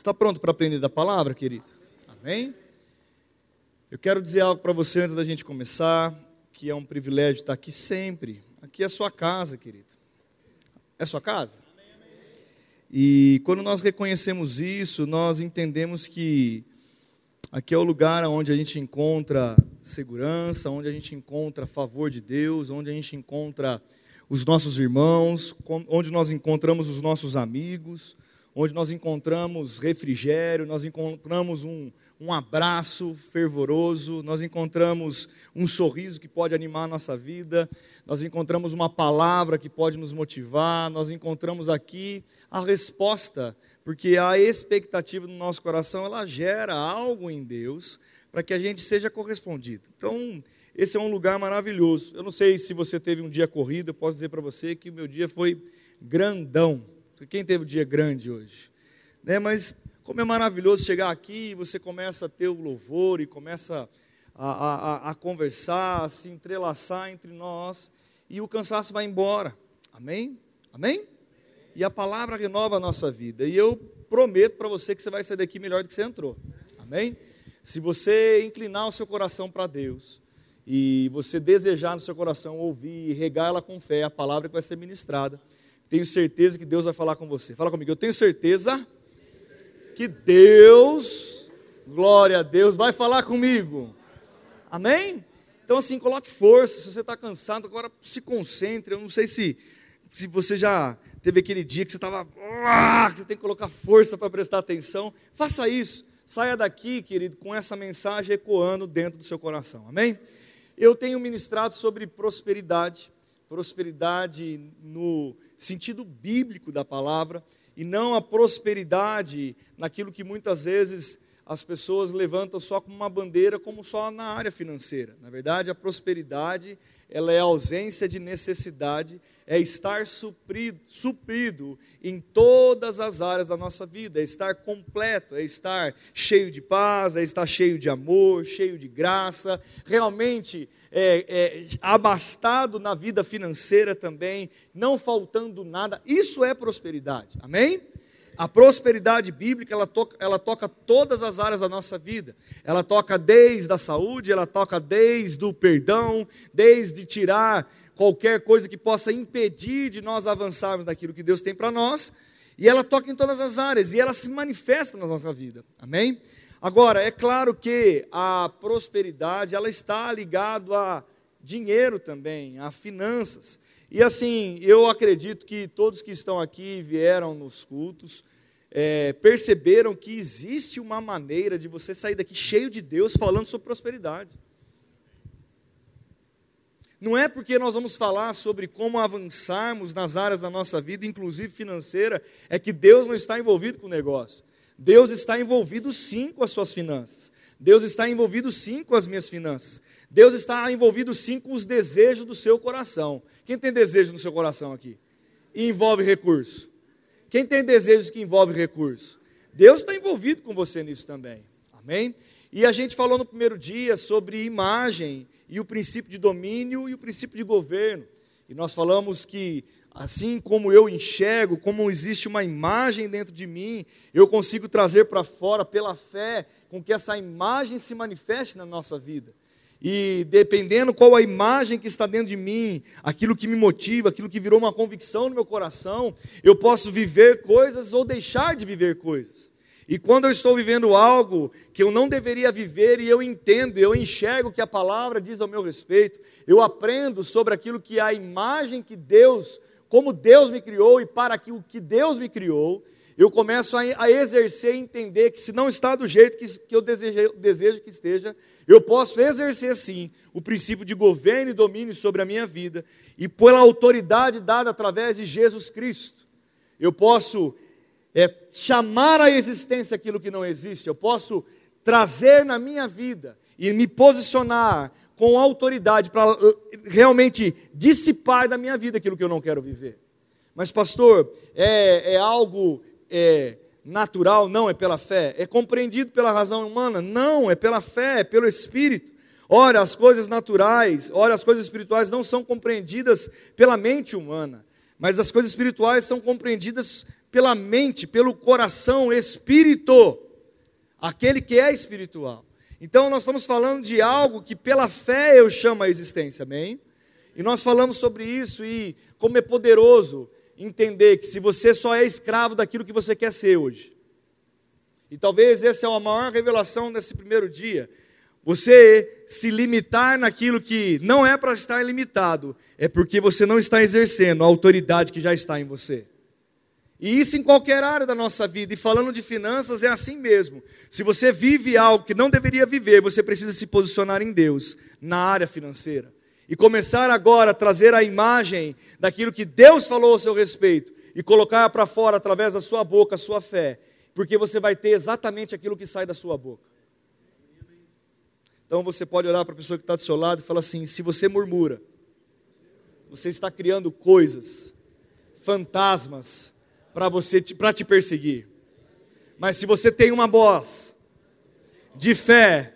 Está pronto para aprender da palavra, querido? Amém? Eu quero dizer algo para você antes da gente começar, que é um privilégio estar aqui sempre. Aqui é a sua casa, querido. É sua casa? E quando nós reconhecemos isso, nós entendemos que aqui é o lugar onde a gente encontra segurança, onde a gente encontra favor de Deus, onde a gente encontra os nossos irmãos, onde nós encontramos os nossos amigos, onde nós encontramos refrigério, nós encontramos um, um abraço fervoroso, nós encontramos um sorriso que pode animar a nossa vida, nós encontramos uma palavra que pode nos motivar, nós encontramos aqui a resposta, porque a expectativa do nosso coração, ela gera algo em Deus para que a gente seja correspondido. Então, esse é um lugar maravilhoso. Eu não sei se você teve um dia corrido, eu posso dizer para você que o meu dia foi grandão. Quem teve um dia grande hoje? Né? Mas como é maravilhoso chegar aqui e você começa a ter o louvor e começa a, a, a, conversar, a se entrelaçar entre nós e o cansaço vai embora. Amém? Amém? E a palavra renova a nossa vida. E eu prometo para você que você vai sair daqui melhor do que você entrou. Amém? Se você inclinar o seu coração para Deus e você desejar no seu coração ouvir e regar ela com fé, a palavra que vai ser ministrada tenho certeza que Deus vai falar com você. Fala comigo, eu tenho certeza que Deus, glória a Deus, vai falar comigo. Amém? Então, assim, coloque força. Se você está cansado, agora se concentre. Eu não sei se, se você já teve aquele dia que você estava. Ah, você tem que colocar força para prestar atenção. Faça isso. Saia daqui, querido, com essa mensagem ecoando dentro do seu coração. Amém? Eu tenho ministrado sobre prosperidade. Prosperidade no sentido bíblico da palavra e não a prosperidade naquilo que muitas vezes as pessoas levantam só como uma bandeira, como só na área financeira. Na verdade, a prosperidade, ela é a ausência de necessidade, é estar suprido, suprido em todas as áreas da nossa vida, é estar completo, é estar cheio de paz, é estar cheio de amor, cheio de graça, realmente é, é, abastado na vida financeira também, não faltando nada. Isso é prosperidade, amém? A prosperidade bíblica, ela toca, ela toca todas as áreas da nossa vida. Ela toca desde a saúde, ela toca desde o perdão, desde tirar qualquer coisa que possa impedir de nós avançarmos naquilo que Deus tem para nós. E ela toca em todas as áreas, e ela se manifesta na nossa vida. Amém? Agora, é claro que a prosperidade, ela está ligada a dinheiro também, a finanças. E assim, eu acredito que todos que estão aqui vieram nos cultos, é, perceberam que existe uma maneira de você sair daqui cheio de Deus falando sobre prosperidade. Não é porque nós vamos falar sobre como avançarmos nas áreas da nossa vida, inclusive financeira, é que Deus não está envolvido com o negócio. Deus está envolvido sim com as suas finanças. Deus está envolvido sim com as minhas finanças. Deus está envolvido sim com os desejos do seu coração. Quem tem desejo no seu coração aqui? E envolve recurso. Quem tem desejos que envolvem recurso? Deus está envolvido com você nisso também. Amém? E a gente falou no primeiro dia sobre imagem e o princípio de domínio e o princípio de governo. E nós falamos que Assim como eu enxergo, como existe uma imagem dentro de mim, eu consigo trazer para fora pela fé, com que essa imagem se manifeste na nossa vida. E dependendo qual a imagem que está dentro de mim, aquilo que me motiva, aquilo que virou uma convicção no meu coração, eu posso viver coisas ou deixar de viver coisas. E quando eu estou vivendo algo que eu não deveria viver e eu entendo, eu enxergo que a palavra diz ao meu respeito, eu aprendo sobre aquilo que é a imagem que Deus como Deus me criou e para que o que Deus me criou, eu começo a, a exercer e entender que se não está do jeito que, que eu desejo, desejo que esteja, eu posso exercer sim o princípio de governo e domínio sobre a minha vida e pela autoridade dada através de Jesus Cristo. Eu posso é, chamar à existência aquilo que não existe, eu posso trazer na minha vida e me posicionar com autoridade para uh, realmente dissipar da minha vida aquilo que eu não quero viver. Mas, pastor, é, é algo é, natural? Não, é pela fé. É compreendido pela razão humana? Não, é pela fé, é pelo Espírito. Ora, as coisas naturais, ora, as coisas espirituais não são compreendidas pela mente humana, mas as coisas espirituais são compreendidas pela mente, pelo coração, espírito, aquele que é espiritual. Então nós estamos falando de algo que pela fé eu chamo a existência, amém? E nós falamos sobre isso e como é poderoso entender que se você só é escravo daquilo que você quer ser hoje. E talvez essa é a maior revelação nesse primeiro dia. Você se limitar naquilo que não é para estar limitado, é porque você não está exercendo a autoridade que já está em você. E isso em qualquer área da nossa vida. E falando de finanças, é assim mesmo. Se você vive algo que não deveria viver, você precisa se posicionar em Deus, na área financeira. E começar agora a trazer a imagem daquilo que Deus falou ao seu respeito e colocar para fora através da sua boca a sua fé, porque você vai ter exatamente aquilo que sai da sua boca. Então você pode olhar para a pessoa que está do seu lado e falar assim: se você murmura, você está criando coisas, fantasmas, para você para te perseguir. Mas se você tem uma voz de fé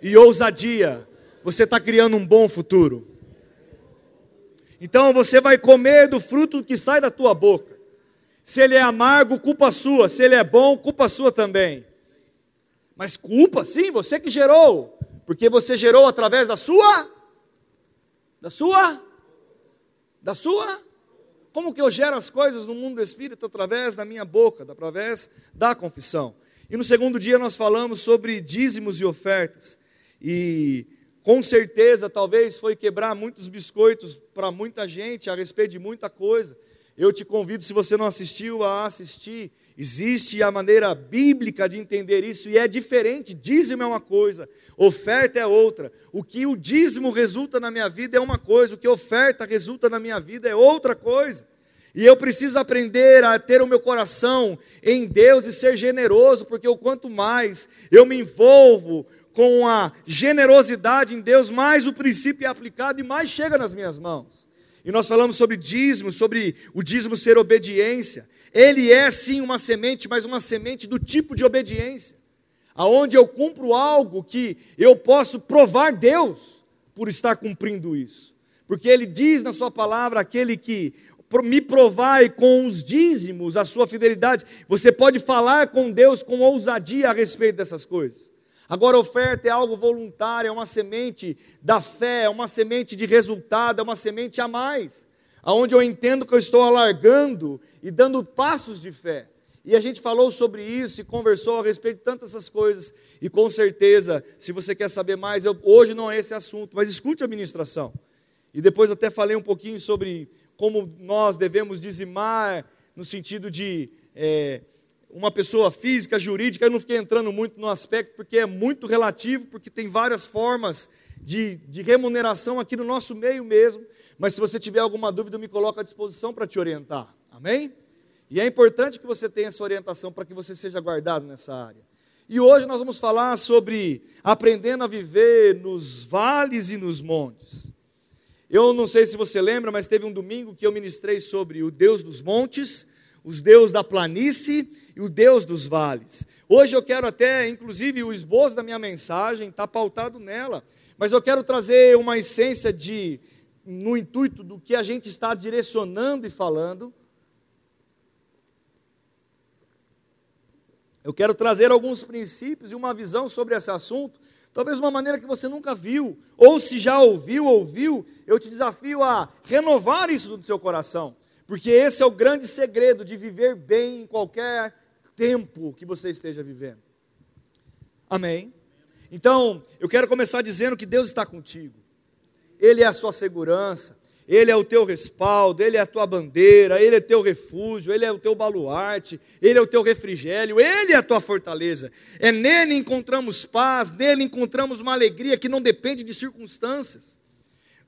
e ousadia, você está criando um bom futuro. Então você vai comer do fruto que sai da tua boca. Se ele é amargo, culpa sua. Se ele é bom, culpa sua também. Mas culpa, sim, você que gerou, porque você gerou através da sua, da sua, da sua como que eu gero as coisas no mundo do espírito? Através da minha boca, através da confissão. E no segundo dia nós falamos sobre dízimos e ofertas. E com certeza, talvez foi quebrar muitos biscoitos para muita gente a respeito de muita coisa. Eu te convido, se você não assistiu, a assistir. Existe a maneira bíblica de entender isso e é diferente. Dízimo é uma coisa, oferta é outra. O que o dízimo resulta na minha vida é uma coisa, o que oferta resulta na minha vida é outra coisa. E eu preciso aprender a ter o meu coração em Deus e ser generoso, porque o quanto mais eu me envolvo com a generosidade em Deus, mais o princípio é aplicado e mais chega nas minhas mãos. E nós falamos sobre dízimo, sobre o dízimo ser obediência. Ele é sim uma semente, mas uma semente do tipo de obediência, aonde eu cumpro algo que eu posso provar Deus por estar cumprindo isso. Porque ele diz na sua palavra aquele que me provai com os dízimos a sua fidelidade. Você pode falar com Deus com ousadia a respeito dessas coisas. Agora, oferta é algo voluntário, é uma semente da fé, é uma semente de resultado, é uma semente a mais, aonde eu entendo que eu estou alargando e dando passos de fé. E a gente falou sobre isso e conversou a respeito de tantas essas coisas. E com certeza, se você quer saber mais, eu, hoje não é esse assunto, mas escute a ministração. E depois até falei um pouquinho sobre como nós devemos dizimar, no sentido de é, uma pessoa física, jurídica. Eu não fiquei entrando muito no aspecto, porque é muito relativo, porque tem várias formas de, de remuneração aqui no nosso meio mesmo. Mas se você tiver alguma dúvida, me coloco à disposição para te orientar. Amém? E é importante que você tenha essa orientação para que você seja guardado nessa área. E hoje nós vamos falar sobre aprendendo a viver nos vales e nos montes. Eu não sei se você lembra, mas teve um domingo que eu ministrei sobre o Deus dos montes, os Deus da planície e o Deus dos vales. Hoje eu quero até, inclusive, o esboço da minha mensagem está pautado nela, mas eu quero trazer uma essência de, no intuito do que a gente está direcionando e falando, Eu quero trazer alguns princípios e uma visão sobre esse assunto, talvez uma maneira que você nunca viu, ou se já ouviu, ouviu, eu te desafio a renovar isso do seu coração, porque esse é o grande segredo de viver bem em qualquer tempo que você esteja vivendo. Amém? Então, eu quero começar dizendo que Deus está contigo, Ele é a sua segurança, ele é o teu respaldo, Ele é a tua bandeira, Ele é teu refúgio, Ele é o teu baluarte, Ele é o teu refrigério, Ele é a tua fortaleza. É nele encontramos paz, nele encontramos uma alegria que não depende de circunstâncias.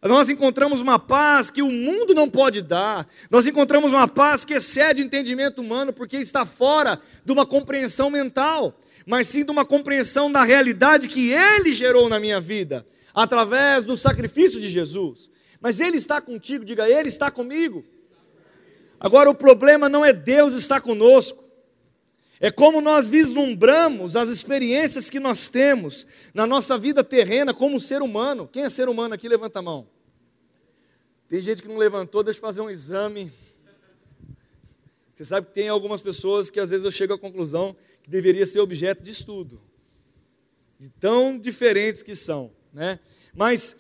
Nós encontramos uma paz que o mundo não pode dar, nós encontramos uma paz que excede o entendimento humano, porque está fora de uma compreensão mental, mas sim de uma compreensão da realidade que Ele gerou na minha vida, através do sacrifício de Jesus. Mas Ele está contigo, diga, Ele está comigo. Agora o problema não é Deus estar conosco, é como nós vislumbramos as experiências que nós temos na nossa vida terrena como ser humano. Quem é ser humano aqui? Levanta a mão. Tem gente que não levantou, deixa eu fazer um exame. Você sabe que tem algumas pessoas que às vezes eu chego à conclusão que deveria ser objeto de estudo, de tão diferentes que são, né? Mas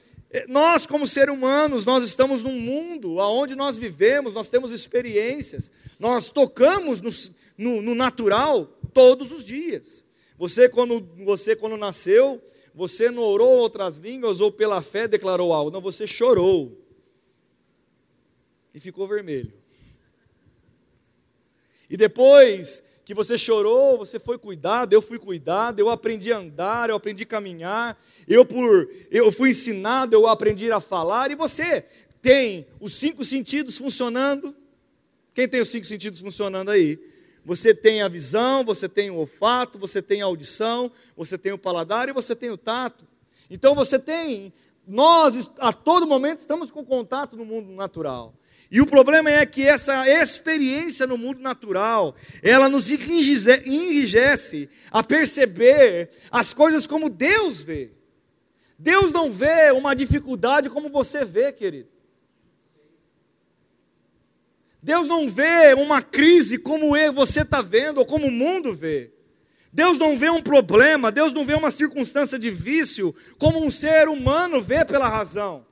nós, como seres humanos, nós estamos num mundo onde nós vivemos, nós temos experiências, nós tocamos no, no, no natural todos os dias. Você quando, você, quando nasceu, você não orou outras línguas ou pela fé declarou algo. Não, você chorou. E ficou vermelho. E depois que você chorou, você foi cuidado, eu fui cuidado, eu aprendi a andar, eu aprendi a caminhar, eu por eu fui ensinado, eu aprendi a falar, e você tem os cinco sentidos funcionando. Quem tem os cinco sentidos funcionando aí? Você tem a visão, você tem o olfato, você tem a audição, você tem o paladar e você tem o tato. Então você tem, nós a todo momento estamos com contato no mundo natural. E o problema é que essa experiência no mundo natural, ela nos enrijece a perceber as coisas como Deus vê. Deus não vê uma dificuldade como você vê, querido. Deus não vê uma crise como você está vendo ou como o mundo vê. Deus não vê um problema, Deus não vê uma circunstância de vício como um ser humano vê pela razão.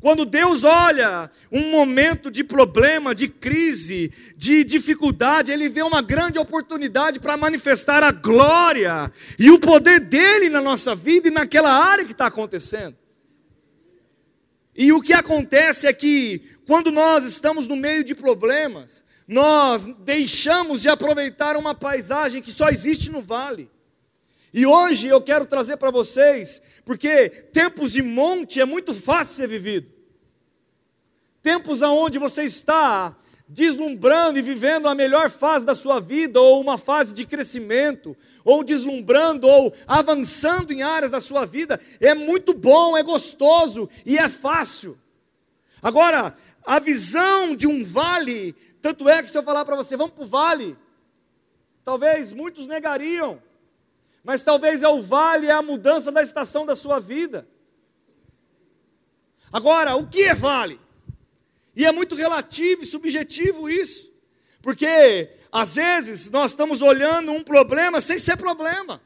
Quando Deus olha um momento de problema, de crise, de dificuldade, Ele vê uma grande oportunidade para manifestar a glória e o poder dele na nossa vida e naquela área que está acontecendo. E o que acontece é que, quando nós estamos no meio de problemas, nós deixamos de aproveitar uma paisagem que só existe no vale. E hoje eu quero trazer para vocês, porque tempos de monte é muito fácil ser vivido. Tempos aonde você está deslumbrando e vivendo a melhor fase da sua vida, ou uma fase de crescimento, ou deslumbrando, ou avançando em áreas da sua vida, é muito bom, é gostoso e é fácil. Agora, a visão de um vale, tanto é que se eu falar para você, vamos para o vale, talvez muitos negariam, mas talvez é o vale, é a mudança da estação da sua vida. Agora, o que é vale? E é muito relativo e subjetivo isso. Porque às vezes nós estamos olhando um problema sem ser problema.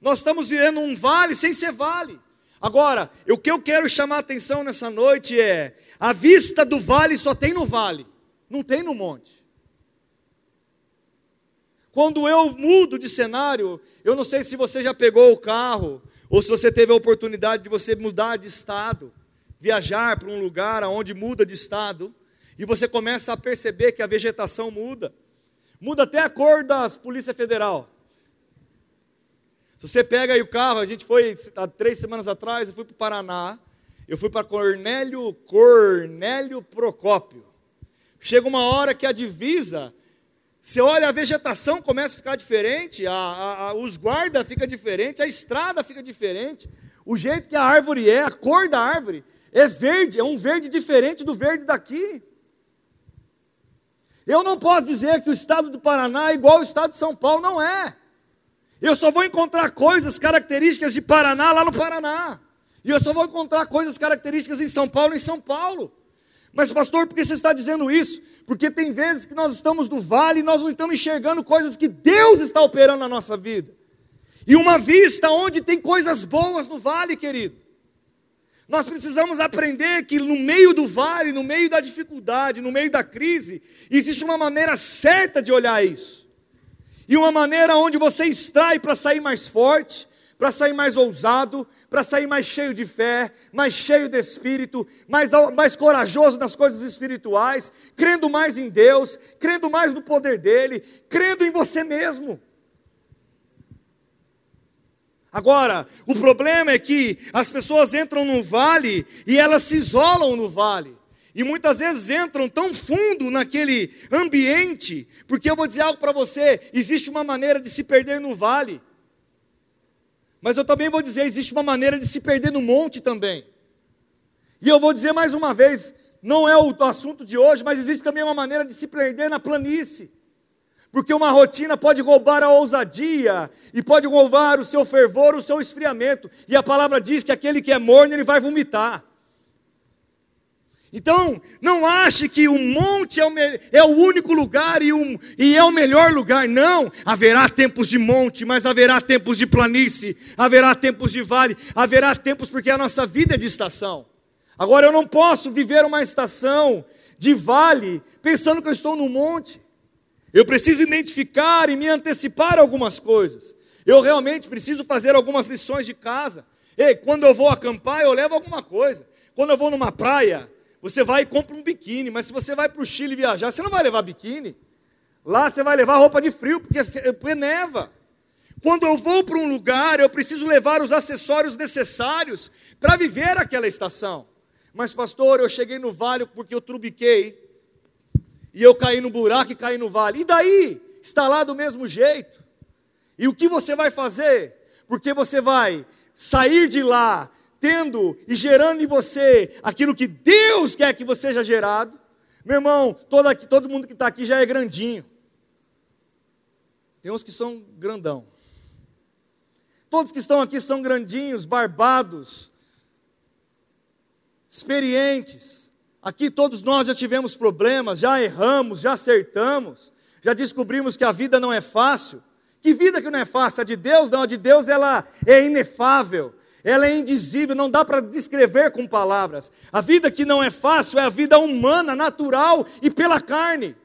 Nós estamos vivendo um vale sem ser vale. Agora, o que eu quero chamar a atenção nessa noite é: a vista do vale só tem no vale, não tem no monte. Quando eu mudo de cenário, eu não sei se você já pegou o carro, ou se você teve a oportunidade de você mudar de estado viajar para um lugar onde muda de estado, e você começa a perceber que a vegetação muda, muda até a cor das Polícia Federal. Se você pega aí o carro, a gente foi há três semanas atrás, eu fui para o Paraná, eu fui para Cornélio, Cornélio Procópio. Chega uma hora que a divisa, você olha, a vegetação começa a ficar diferente, a, a, a, os guardas fica diferente, a estrada fica diferente, o jeito que a árvore é, a cor da árvore. É verde, é um verde diferente do verde daqui. Eu não posso dizer que o estado do Paraná é igual ao estado de São Paulo, não é. Eu só vou encontrar coisas características de Paraná lá no Paraná. E eu só vou encontrar coisas características em São Paulo em São Paulo. Mas, pastor, por que você está dizendo isso? Porque tem vezes que nós estamos no vale e nós não estamos enxergando coisas que Deus está operando na nossa vida. E uma vista onde tem coisas boas no vale, querido. Nós precisamos aprender que no meio do vale, no meio da dificuldade, no meio da crise, existe uma maneira certa de olhar isso. E uma maneira onde você extrai para sair mais forte, para sair mais ousado, para sair mais cheio de fé, mais cheio de espírito, mais, mais corajoso nas coisas espirituais, crendo mais em Deus, crendo mais no poder dEle, crendo em você mesmo. Agora, o problema é que as pessoas entram no vale e elas se isolam no vale. E muitas vezes entram tão fundo naquele ambiente, porque eu vou dizer algo para você: existe uma maneira de se perder no vale. Mas eu também vou dizer: existe uma maneira de se perder no monte também. E eu vou dizer mais uma vez: não é o assunto de hoje, mas existe também uma maneira de se perder na planície. Porque uma rotina pode roubar a ousadia e pode roubar o seu fervor, o seu esfriamento. E a palavra diz que aquele que é morno, ele vai vomitar. Então, não ache que o monte é o, é o único lugar e, um, e, é o melhor lugar. Não, haverá tempos de monte, mas haverá tempos de planície, haverá tempos de vale, haverá tempos porque a nossa vida é de estação. Agora, eu não posso viver uma estação de vale pensando que eu estou no monte. Eu preciso identificar e me antecipar algumas coisas. Eu realmente preciso fazer algumas lições de casa. Ei, quando eu vou acampar, eu levo alguma coisa. Quando eu vou numa praia, você vai e compra um biquíni, mas se você vai para o Chile viajar, você não vai levar biquíni. Lá você vai levar roupa de frio, porque, porque neva. Quando eu vou para um lugar, eu preciso levar os acessórios necessários para viver aquela estação. Mas, pastor, eu cheguei no vale porque eu trubiquei, e eu caí no buraco e caí no vale. E daí? Está lá do mesmo jeito. E o que você vai fazer? Porque você vai sair de lá tendo e gerando em você aquilo que Deus quer que você seja gerado. Meu irmão, todo, aqui, todo mundo que está aqui já é grandinho. Tem uns que são grandão. Todos que estão aqui são grandinhos, barbados, experientes. Aqui todos nós já tivemos problemas, já erramos, já acertamos, já descobrimos que a vida não é fácil. Que vida que não é fácil? A de Deus não, a de Deus ela é inefável, ela é indizível, não dá para descrever com palavras. A vida que não é fácil é a vida humana, natural e pela carne.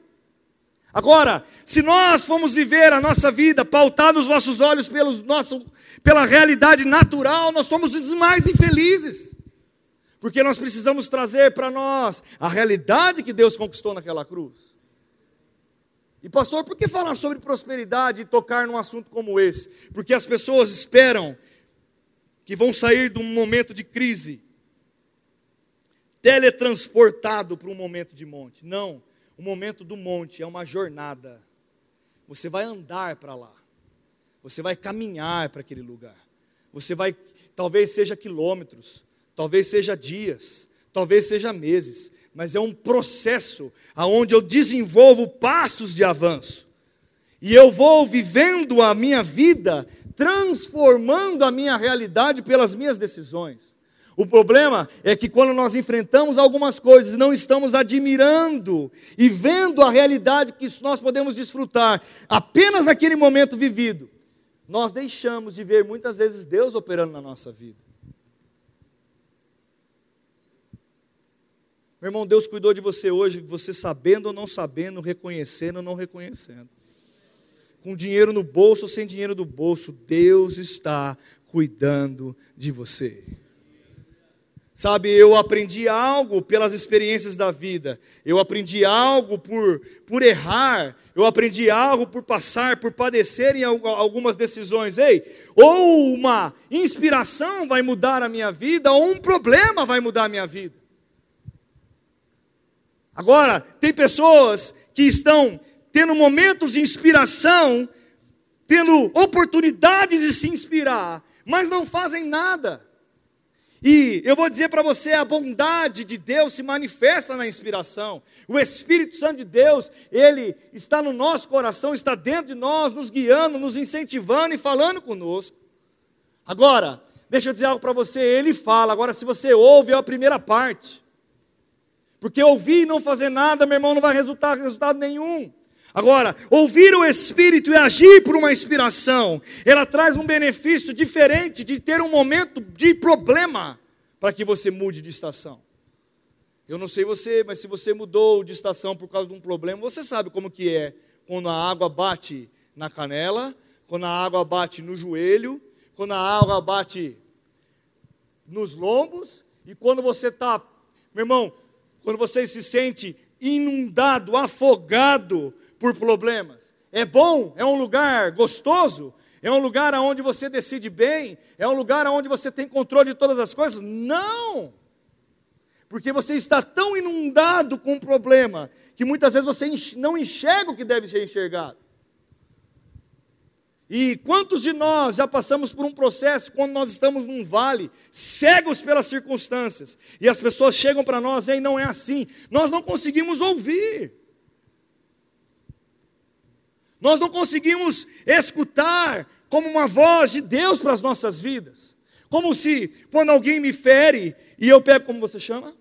Agora, se nós formos viver a nossa vida pautar os nossos olhos pelos nosso, pela realidade natural, nós somos os mais infelizes. Porque nós precisamos trazer para nós a realidade que Deus conquistou naquela cruz. E pastor, por que falar sobre prosperidade e tocar num assunto como esse? Porque as pessoas esperam que vão sair de um momento de crise, teletransportado para um momento de monte. Não, o momento do monte é uma jornada. Você vai andar para lá. Você vai caminhar para aquele lugar. Você vai, talvez seja quilômetros, talvez seja dias, talvez seja meses, mas é um processo aonde eu desenvolvo passos de avanço. E eu vou vivendo a minha vida transformando a minha realidade pelas minhas decisões. O problema é que quando nós enfrentamos algumas coisas não estamos admirando e vendo a realidade que nós podemos desfrutar apenas naquele momento vivido, nós deixamos de ver muitas vezes Deus operando na nossa vida. Meu irmão, Deus cuidou de você hoje, você sabendo ou não sabendo, reconhecendo ou não reconhecendo com dinheiro no bolso ou sem dinheiro no bolso, Deus está cuidando de você. Sabe, eu aprendi algo pelas experiências da vida, eu aprendi algo por, por errar, eu aprendi algo por passar, por padecer em algumas decisões. Ei, ou uma inspiração vai mudar a minha vida, ou um problema vai mudar a minha vida. Agora, tem pessoas que estão tendo momentos de inspiração, tendo oportunidades de se inspirar, mas não fazem nada. E eu vou dizer para você: a bondade de Deus se manifesta na inspiração. O Espírito Santo de Deus, ele está no nosso coração, está dentro de nós, nos guiando, nos incentivando e falando conosco. Agora, deixa eu dizer algo para você: ele fala. Agora, se você ouve, é a primeira parte. Porque ouvir e não fazer nada, meu irmão, não vai resultar resultado nenhum. Agora, ouvir o Espírito e agir por uma inspiração, ela traz um benefício diferente de ter um momento de problema para que você mude de estação. Eu não sei você, mas se você mudou de estação por causa de um problema, você sabe como que é quando a água bate na canela, quando a água bate no joelho, quando a água bate nos lombos e quando você está, meu irmão, quando você se sente inundado, afogado por problemas. É bom, é um lugar gostoso, é um lugar onde você decide bem, é um lugar onde você tem controle de todas as coisas? Não! Porque você está tão inundado com problema que muitas vezes você não enxerga o que deve ser enxergado. E quantos de nós já passamos por um processo quando nós estamos num vale, cegos pelas circunstâncias, e as pessoas chegam para nós e não é assim, nós não conseguimos ouvir. Nós não conseguimos escutar como uma voz de Deus para as nossas vidas. Como se, quando alguém me fere, e eu pego, como você chama?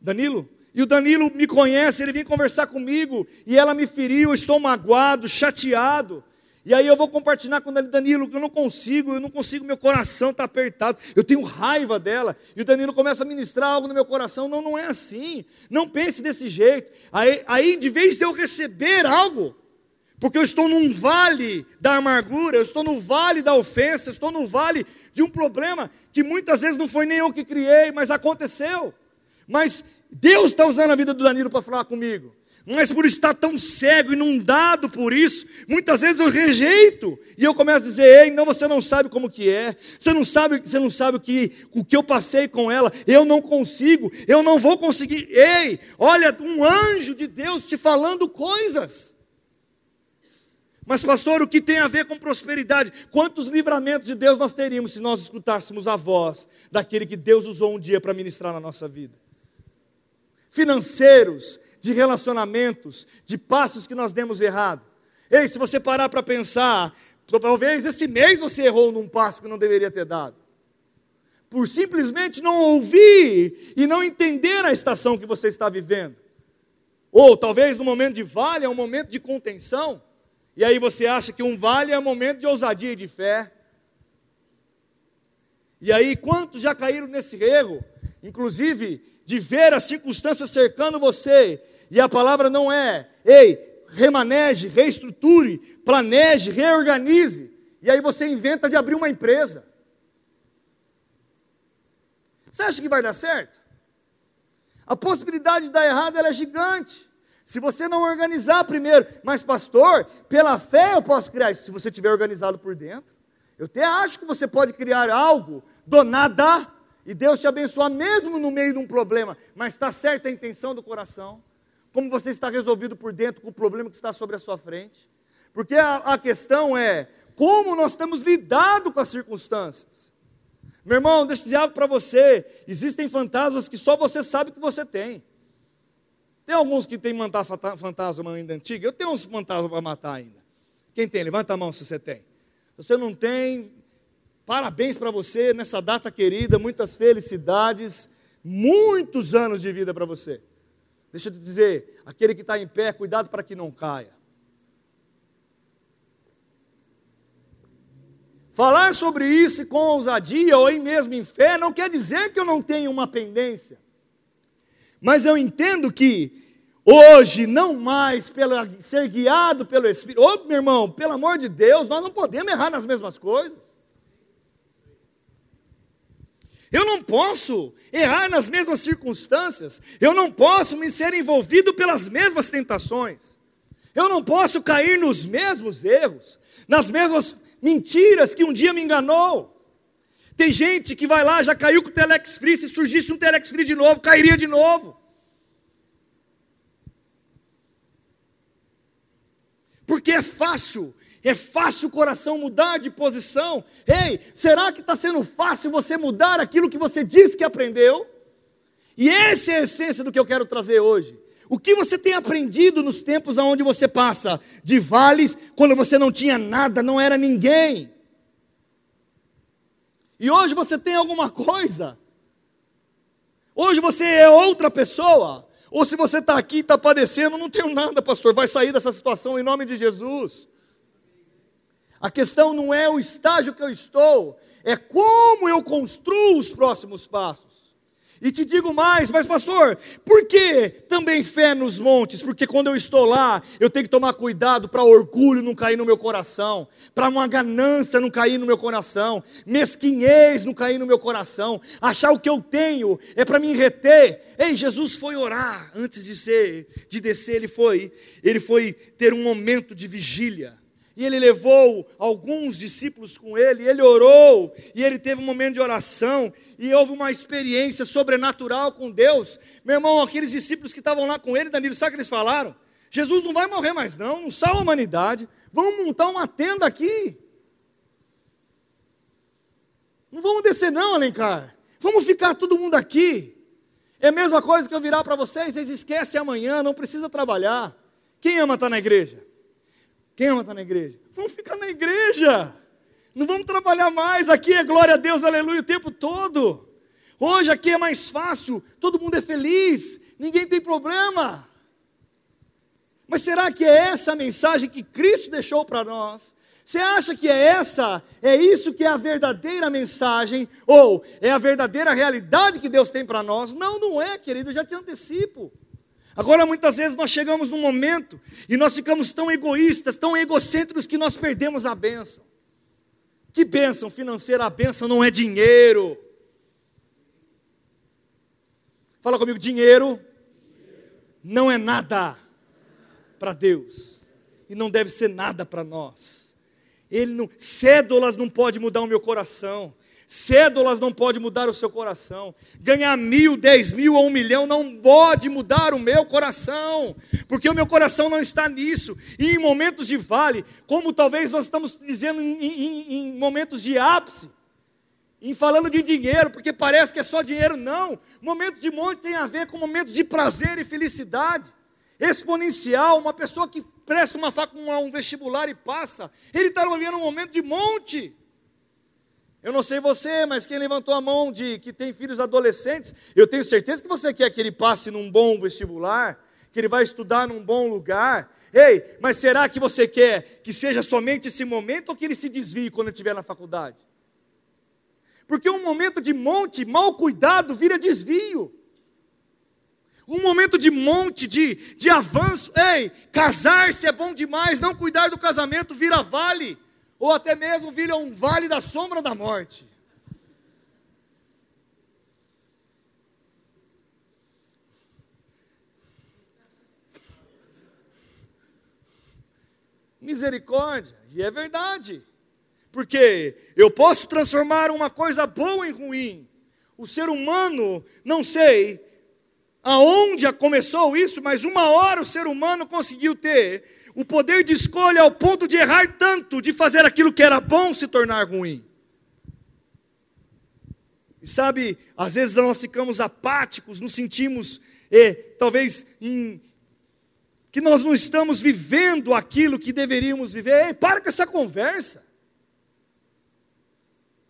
Danilo? E o Danilo me conhece, ele vem conversar comigo, e ela me feriu, eu estou magoado, chateado. E aí eu vou compartilhar com o Danilo, que eu não consigo, eu não consigo, meu coração está apertado, eu tenho raiva dela. E o Danilo começa a ministrar algo no meu coração. Não, não é assim. Não pense desse jeito. Aí, aí de vez de eu receber algo, porque eu estou num vale da amargura, eu estou no vale da ofensa, eu estou no vale de um problema que muitas vezes não foi nem eu que criei, mas aconteceu. Mas Deus está usando a vida do Danilo para falar comigo. Mas por estar tão cego, inundado por isso, muitas vezes eu rejeito, e eu começo a dizer, ei, não, você não sabe como que é, você não sabe, você não sabe o que, o que eu passei com ela, eu não consigo, eu não vou conseguir, ei, olha, um anjo de Deus te falando coisas, mas pastor, o que tem a ver com prosperidade? Quantos livramentos de Deus nós teríamos se nós escutássemos a voz daquele que Deus usou um dia para ministrar na nossa vida? Financeiros, de relacionamentos, de passos que nós demos errado. Ei, se você parar para pensar, talvez esse mês você errou num passo que não deveria ter dado. Por simplesmente não ouvir e não entender a estação que você está vivendo. Ou talvez no momento de vale é um momento de contenção. E aí você acha que um vale é momento de ousadia e de fé. E aí, quantos já caíram nesse erro? Inclusive, de ver as circunstâncias cercando você, e a palavra não é, ei, remaneje, reestruture, planeje, reorganize, e aí você inventa de abrir uma empresa. Você acha que vai dar certo? A possibilidade de dar errado é gigante. Se você não organizar primeiro, mas pastor, pela fé eu posso criar isso, se você tiver organizado por dentro. Eu até acho que você pode criar algo do nada e Deus te abençoar mesmo no meio de um problema, mas está certa a intenção do coração, como você está resolvido por dentro com o problema que está sobre a sua frente. Porque a, a questão é como nós temos lidado com as circunstâncias. Meu irmão, deixa eu dizer algo para você: existem fantasmas que só você sabe que você tem. Tem alguns que tem fantasma ainda antigo. Eu tenho uns fantasmas para matar ainda. Quem tem? Levanta a mão se você tem. Se você não tem, Parabéns para você nessa data querida, muitas felicidades, muitos anos de vida para você. Deixa eu te dizer, aquele que está em pé, cuidado para que não caia. Falar sobre isso com ousadia ou mesmo em fé não quer dizer que eu não tenho uma pendência. Mas eu entendo que hoje, não mais pela, ser guiado pelo Espírito. Ô meu irmão, pelo amor de Deus, nós não podemos errar nas mesmas coisas. Eu não posso errar nas mesmas circunstâncias. Eu não posso me ser envolvido pelas mesmas tentações. Eu não posso cair nos mesmos erros, nas mesmas mentiras que um dia me enganou. Tem gente que vai lá, já caiu com o Telex Free, se surgisse um Telex Free de novo, cairia de novo. Porque é fácil é fácil o coração mudar de posição. Ei, será que está sendo fácil você mudar aquilo que você disse que aprendeu? E essa é a essência do que eu quero trazer hoje. O que você tem aprendido nos tempos onde você passa de vales, quando você não tinha nada, não era ninguém. E hoje você tem alguma coisa. Hoje você é outra pessoa. Ou se você está aqui e está padecendo, não tenho nada, pastor, vai sair dessa situação em nome de Jesus. A questão não é o estágio que eu estou, é como eu construo os próximos passos. E te digo mais, mas pastor, por que também fé nos montes? Porque quando eu estou lá, eu tenho que tomar cuidado para orgulho não cair no meu coração, para uma ganância não cair no meu coração, mesquinhez não cair no meu coração, achar o que eu tenho é para me reter. Ei, Jesus foi orar antes de ser, de descer, ele foi, ele foi ter um momento de vigília e ele levou alguns discípulos com ele, e ele orou, e ele teve um momento de oração, e houve uma experiência sobrenatural com Deus. Meu irmão, aqueles discípulos que estavam lá com ele, Danilo, sabe o que eles falaram? Jesus não vai morrer mais, não, não salva a humanidade, vamos montar uma tenda aqui. Não vamos descer, não, Alencar. Vamos ficar todo mundo aqui. É a mesma coisa que eu virar para vocês, vocês esquecem amanhã, não precisa trabalhar. Quem ama estar na igreja? Quem ama estar na igreja? Vamos ficar na igreja. Não vamos trabalhar mais. Aqui é glória a Deus, aleluia, o tempo todo. Hoje aqui é mais fácil, todo mundo é feliz, ninguém tem problema. Mas será que é essa a mensagem que Cristo deixou para nós? Você acha que é essa, é isso que é a verdadeira mensagem, ou é a verdadeira realidade que Deus tem para nós? Não, não é, querido, eu já te antecipo. Agora, muitas vezes nós chegamos num momento e nós ficamos tão egoístas, tão egocêntricos que nós perdemos a bênção. Que bênção financeira? A bênção não é dinheiro. Fala comigo, dinheiro não é nada para Deus e não deve ser nada para nós. Ele não, cédulas não pode mudar o meu coração. Cédulas não pode mudar o seu coração. Ganhar mil, dez mil ou um milhão não pode mudar o meu coração, porque o meu coração não está nisso. E em momentos de vale, como talvez nós estamos dizendo em, em, em momentos de ápice, em falando de dinheiro, porque parece que é só dinheiro, não. Momentos de monte tem a ver com momentos de prazer e felicidade exponencial, uma pessoa que presta uma, um vestibular e passa, ele está vivendo um momento de monte. Eu não sei você, mas quem levantou a mão de que tem filhos adolescentes, eu tenho certeza que você quer que ele passe num bom vestibular, que ele vai estudar num bom lugar. Ei, mas será que você quer que seja somente esse momento ou que ele se desvie quando estiver na faculdade? Porque um momento de monte, mal cuidado, vira desvio um momento de monte, de, de avanço. Ei, casar-se é bom demais, não cuidar do casamento vira vale, ou até mesmo vira um vale da sombra da morte. Misericórdia, e é verdade, porque eu posso transformar uma coisa boa em ruim. O ser humano, não sei, aonde começou isso, mas uma hora o ser humano conseguiu ter o poder de escolha ao ponto de errar tanto, de fazer aquilo que era bom se tornar ruim. E sabe, às vezes nós ficamos apáticos, nos sentimos, eh, talvez, em, que nós não estamos vivendo aquilo que deveríamos viver. Ei, para com essa conversa.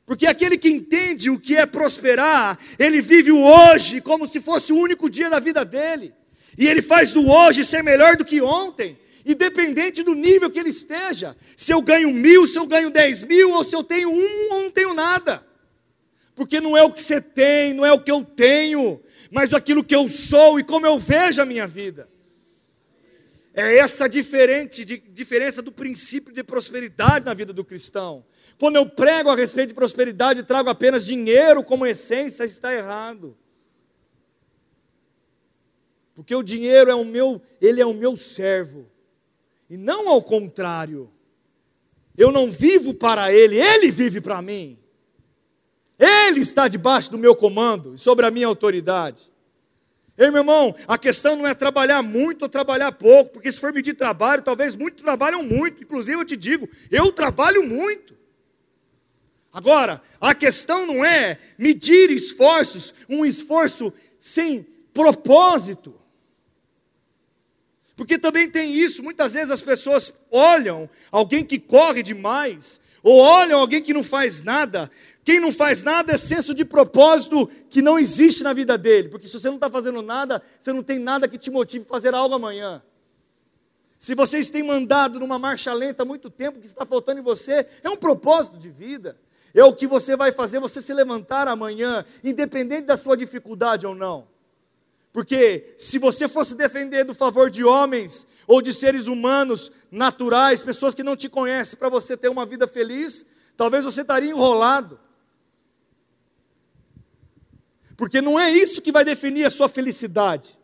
Porque aquele que entende o que é prosperar, ele vive o hoje como se fosse o único dia da vida dele. E ele faz do hoje ser melhor do que ontem, independente do nível que ele esteja. Se eu ganho mil, se eu ganho dez mil, ou se eu tenho um ou não tenho nada. Porque não é o que você tem, não é o que eu tenho, mas aquilo que eu sou e como eu vejo a minha vida. É essa diferente, diferença do princípio de prosperidade na vida do cristão. Quando eu prego a respeito de prosperidade e trago apenas dinheiro como essência, está errado. Porque o dinheiro é o meu, ele é o meu servo. E não ao contrário. Eu não vivo para ele, ele vive para mim. Ele está debaixo do meu comando e sobre a minha autoridade. Ei, meu irmão, a questão não é trabalhar muito ou trabalhar pouco, porque se for medir trabalho, talvez muitos trabalham muito. Inclusive, eu te digo, eu trabalho muito. Agora, a questão não é medir esforços, um esforço sem propósito. Porque também tem isso, muitas vezes as pessoas olham alguém que corre demais, ou olham alguém que não faz nada. Quem não faz nada é senso de propósito que não existe na vida dele, porque se você não está fazendo nada, você não tem nada que te motive a fazer algo amanhã. Se vocês têm mandado numa marcha lenta há muito tempo, o que está faltando em você é um propósito de vida é o que você vai fazer você se levantar amanhã, independente da sua dificuldade ou não. Porque se você fosse defender do favor de homens ou de seres humanos naturais, pessoas que não te conhecem, para você ter uma vida feliz, talvez você estaria enrolado. Porque não é isso que vai definir a sua felicidade.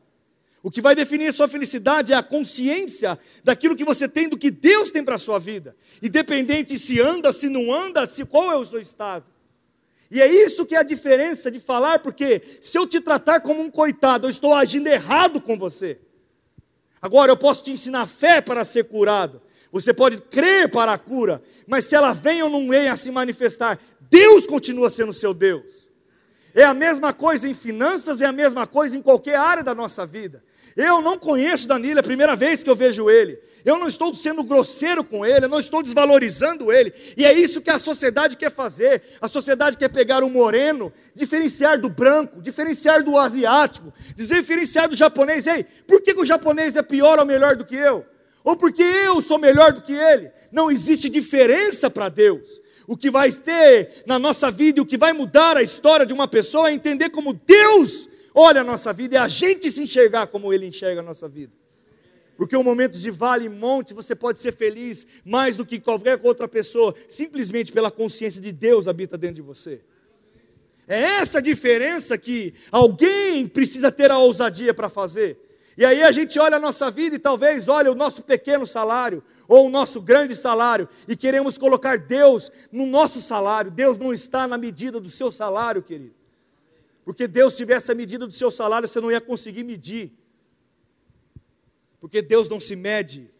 O que vai definir a sua felicidade é a consciência daquilo que você tem, do que Deus tem para a sua vida. Independente se anda, se não anda, se qual é o seu estado. E é isso que é a diferença de falar, porque se eu te tratar como um coitado, eu estou agindo errado com você. Agora eu posso te ensinar fé para ser curado. Você pode crer para a cura, mas se ela vem ou não vem a se manifestar, Deus continua sendo seu Deus. É a mesma coisa em finanças, é a mesma coisa em qualquer área da nossa vida. Eu não conheço Danilo, é a primeira vez que eu vejo ele. Eu não estou sendo grosseiro com ele, eu não estou desvalorizando ele. E é isso que a sociedade quer fazer. A sociedade quer pegar o moreno, diferenciar do branco, diferenciar do asiático, diferenciar do japonês. Ei, por que, que o japonês é pior ou melhor do que eu? Ou porque eu sou melhor do que ele? Não existe diferença para Deus. O que vai ter na nossa vida e o que vai mudar a história de uma pessoa é entender como Deus olha a nossa vida, é a gente se enxergar como Ele enxerga a nossa vida. Porque em momentos de vale e monte você pode ser feliz mais do que qualquer outra pessoa, simplesmente pela consciência de Deus habita dentro de você. É essa diferença que alguém precisa ter a ousadia para fazer. E aí a gente olha a nossa vida e talvez olha o nosso pequeno salário ou o nosso grande salário e queremos colocar Deus no nosso salário. Deus não está na medida do seu salário, querido. Porque Deus tivesse a medida do seu salário, você não ia conseguir medir. Porque Deus não se mede.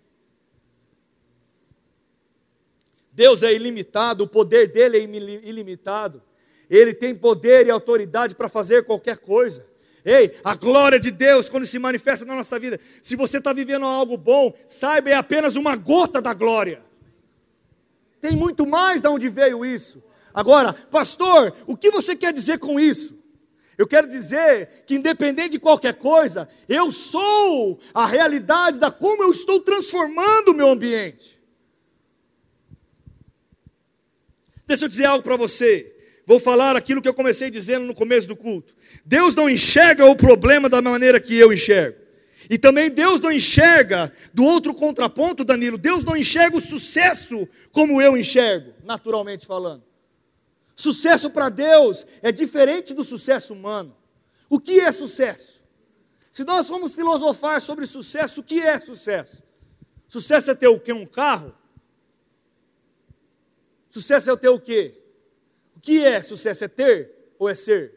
Deus é ilimitado, o poder dele é ilimitado. Ele tem poder e autoridade para fazer qualquer coisa. Ei, a glória de Deus, quando se manifesta na nossa vida, se você está vivendo algo bom, saiba, é apenas uma gota da glória. Tem muito mais de onde veio isso. Agora, pastor, o que você quer dizer com isso? Eu quero dizer que, independente de qualquer coisa, eu sou a realidade da como eu estou transformando o meu ambiente. Deixa eu dizer algo para você. Vou falar aquilo que eu comecei dizendo no começo do culto. Deus não enxerga o problema da maneira que eu enxergo. E também Deus não enxerga, do outro contraponto, Danilo, Deus não enxerga o sucesso como eu enxergo, naturalmente falando. Sucesso para Deus é diferente do sucesso humano. O que é sucesso? Se nós formos filosofar sobre sucesso, o que é sucesso? Sucesso é ter o quê? Um carro? Sucesso é ter o quê? que é sucesso? É ter ou é ser?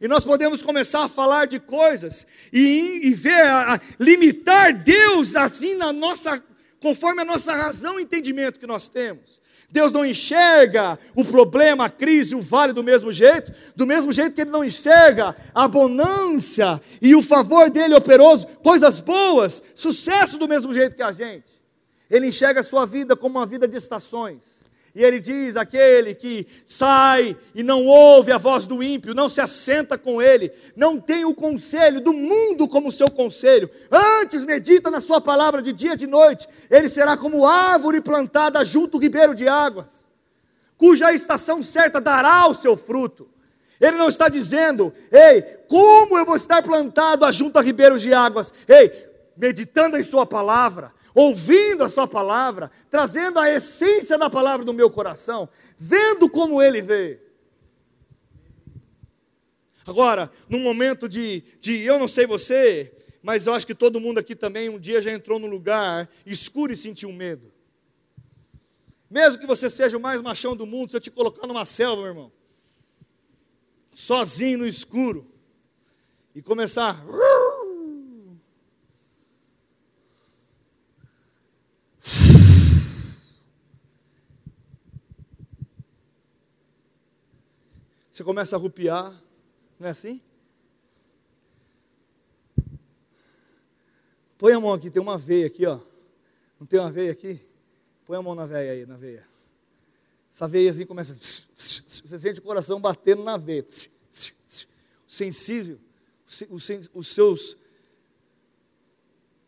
E nós podemos começar a falar de coisas e, e ver, a, a, limitar Deus assim na nossa, conforme a nossa razão e entendimento que nós temos. Deus não enxerga o problema, a crise, o vale do mesmo jeito, do mesmo jeito que Ele não enxerga a bonança e o favor dele operoso, coisas boas, sucesso do mesmo jeito que a gente. Ele enxerga a sua vida como uma vida de estações. E ele diz: aquele que sai e não ouve a voz do ímpio, não se assenta com ele, não tem o conselho do mundo como seu conselho, antes medita na sua palavra de dia e de noite, ele será como árvore plantada junto ao ribeiro de águas, cuja estação certa dará o seu fruto. Ele não está dizendo, ei, como eu vou estar plantado junto a ribeiros de águas? Ei, meditando em Sua palavra, ouvindo a Sua palavra, trazendo a essência da palavra no meu coração, vendo como Ele vê. Agora, num momento de, de, eu não sei você, mas eu acho que todo mundo aqui também um dia já entrou num lugar escuro e sentiu medo. Mesmo que você seja o mais machão do mundo, se eu te colocar numa selva, meu irmão, sozinho no escuro, e começar. Você começa a rupiar, não é assim? Põe a mão aqui, tem uma veia aqui, ó. Não tem uma veia aqui? Põe a mão na veia aí, na veia. Essa veia assim começa. Você sente o coração batendo na veia. O sensível, os seus,